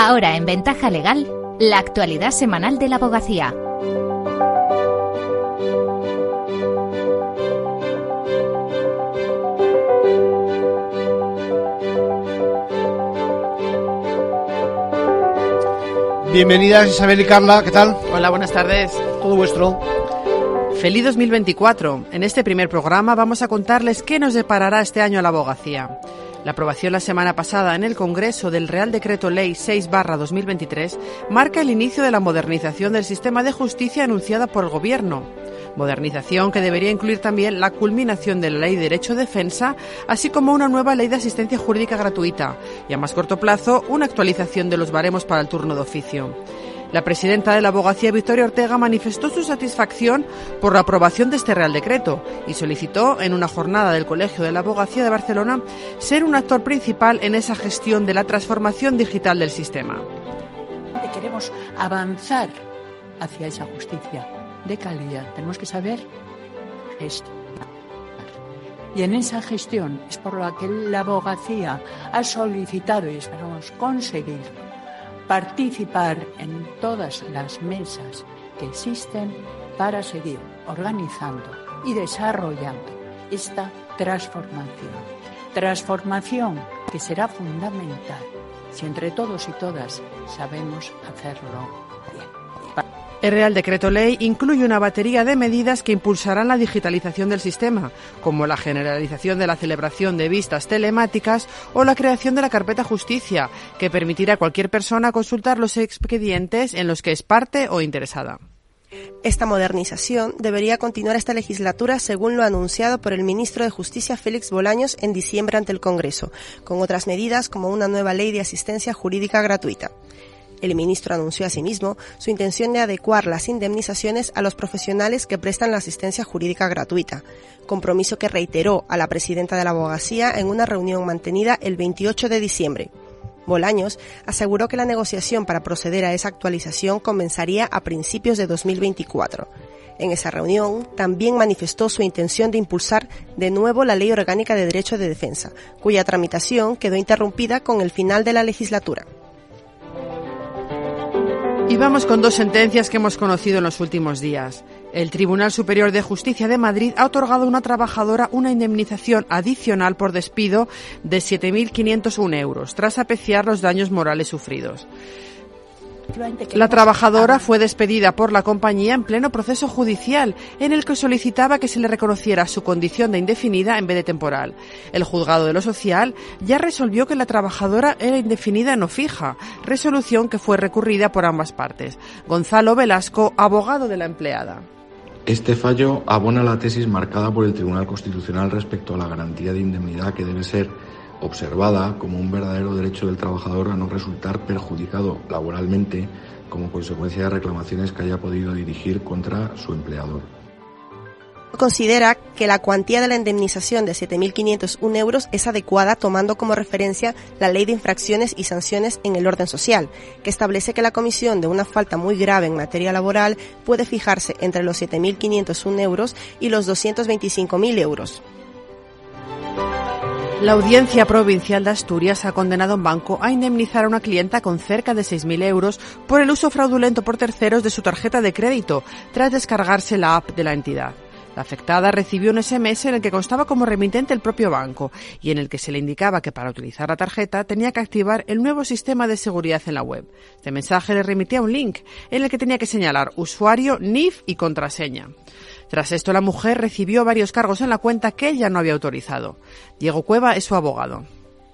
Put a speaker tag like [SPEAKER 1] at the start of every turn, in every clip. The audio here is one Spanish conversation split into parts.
[SPEAKER 1] Ahora en Ventaja Legal, la actualidad semanal de la abogacía.
[SPEAKER 2] Bienvenidas Isabel y Carla, ¿qué tal?
[SPEAKER 3] Hola, buenas tardes.
[SPEAKER 2] Todo vuestro.
[SPEAKER 3] Feliz 2024. En este primer programa vamos a contarles qué nos deparará este año a la abogacía. La aprobación la semana pasada en el Congreso del Real Decreto Ley 6-2023 marca el inicio de la modernización del sistema de justicia anunciada por el Gobierno. Modernización que debería incluir también la culminación de la Ley de Derecho de Defensa, así como una nueva Ley de Asistencia Jurídica Gratuita y, a más corto plazo, una actualización de los baremos para el turno de oficio. La presidenta de la abogacía, Victoria Ortega, manifestó su satisfacción por la aprobación de este Real Decreto y solicitó en una jornada del Colegio de la Abogacía de Barcelona ser un actor principal en esa gestión de la transformación digital del sistema.
[SPEAKER 4] Queremos avanzar hacia esa justicia de calidad. Tenemos que saber gestionar. Y en esa gestión es por la que la abogacía ha solicitado y esperamos conseguir participar en todas las mesas que existen para seguir organizando y desarrollando esta transformación. Transformación que será fundamental si entre todos y todas sabemos hacerlo
[SPEAKER 3] el Real Decreto Ley incluye una batería de medidas que impulsarán la digitalización del sistema, como la generalización de la celebración de vistas telemáticas o la creación de la carpeta justicia, que permitirá a cualquier persona consultar los expedientes en los que es parte o interesada.
[SPEAKER 5] Esta modernización debería continuar esta legislatura según lo anunciado por el ministro de Justicia Félix Bolaños en diciembre ante el Congreso, con otras medidas como una nueva ley de asistencia jurídica gratuita. El ministro anunció asimismo su intención de adecuar las indemnizaciones a los profesionales que prestan la asistencia jurídica gratuita, compromiso que reiteró a la presidenta de la abogacía en una reunión mantenida el 28 de diciembre. Bolaños aseguró que la negociación para proceder a esa actualización comenzaría a principios de 2024. En esa reunión también manifestó su intención de impulsar de nuevo la Ley Orgánica de Derecho de Defensa, cuya tramitación quedó interrumpida con el final de la legislatura.
[SPEAKER 3] Y vamos con dos sentencias que hemos conocido en los últimos días. El Tribunal Superior de Justicia de Madrid ha otorgado a una trabajadora una indemnización adicional por despido de 7.501 euros, tras apreciar los daños morales sufridos. La trabajadora fue despedida por la compañía en pleno proceso judicial, en el que solicitaba que se le reconociera su condición de indefinida en vez de temporal. El juzgado de lo social ya resolvió que la trabajadora era indefinida no fija, resolución que fue recurrida por ambas partes. Gonzalo Velasco, abogado de la empleada.
[SPEAKER 6] Este fallo abona la tesis marcada por el Tribunal Constitucional respecto a la garantía de indemnidad que debe ser observada como un verdadero derecho del trabajador a no resultar perjudicado laboralmente como consecuencia de reclamaciones que haya podido dirigir contra su empleador.
[SPEAKER 5] Considera que la cuantía de la indemnización de 7.501 euros es adecuada tomando como referencia la Ley de Infracciones y Sanciones en el Orden Social, que establece que la comisión de una falta muy grave en materia laboral puede fijarse entre los 7.501 euros y los 225.000 euros.
[SPEAKER 3] La Audiencia Provincial de Asturias ha condenado a un banco a indemnizar a una clienta con cerca de 6.000 euros por el uso fraudulento por terceros de su tarjeta de crédito tras descargarse la app de la entidad. La afectada recibió un SMS en el que constaba como remitente el propio banco y en el que se le indicaba que para utilizar la tarjeta tenía que activar el nuevo sistema de seguridad en la web. Este mensaje le remitía un link en el que tenía que señalar usuario, NIF y contraseña. Tras esto, la mujer recibió varios cargos en la cuenta que ella no había autorizado. Diego Cueva es su abogado.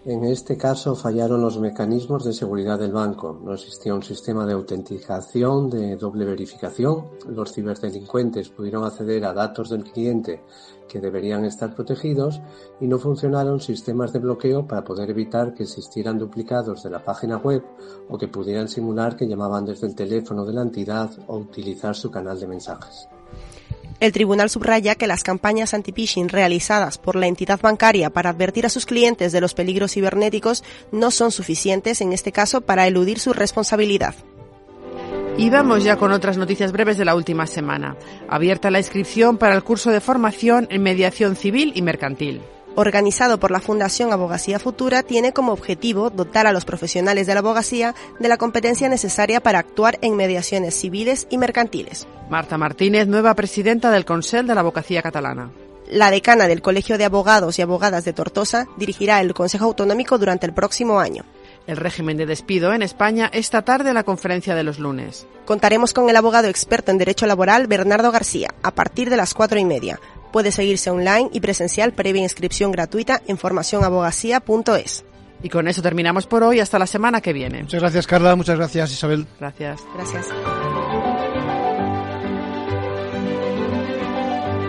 [SPEAKER 7] En este caso fallaron los mecanismos de seguridad del banco. No existía un sistema de autenticación de doble verificación. Los ciberdelincuentes pudieron acceder a datos del cliente que deberían estar protegidos y no funcionaron sistemas de bloqueo para poder evitar que existieran duplicados de la página web o que pudieran simular que llamaban desde el teléfono de la entidad o utilizar su canal de mensajes.
[SPEAKER 5] El tribunal subraya que las campañas anti-phishing realizadas por la entidad bancaria para advertir a sus clientes de los peligros cibernéticos no son suficientes en este caso para eludir su responsabilidad.
[SPEAKER 3] Y vamos ya con otras noticias breves de la última semana. Abierta la inscripción para el curso de formación en mediación civil y mercantil.
[SPEAKER 5] Organizado por la Fundación Abogacía Futura, tiene como objetivo dotar a los profesionales de la abogacía de la competencia necesaria para actuar en mediaciones civiles y mercantiles.
[SPEAKER 3] Marta Martínez, nueva presidenta del Consell de la Abogacía Catalana.
[SPEAKER 5] La decana del Colegio de Abogados y Abogadas de Tortosa dirigirá el Consejo Autonómico durante el próximo año.
[SPEAKER 3] El régimen de despido en España esta tarde en la conferencia de los lunes.
[SPEAKER 5] Contaremos con el abogado experto en Derecho Laboral Bernardo García a partir de las cuatro y media. Puede seguirse online y presencial previa inscripción gratuita en formacionabogacía.es.
[SPEAKER 3] Y con eso terminamos por hoy. Hasta la semana que viene.
[SPEAKER 2] Muchas gracias, Carla. Muchas gracias, Isabel.
[SPEAKER 3] Gracias.
[SPEAKER 5] Gracias.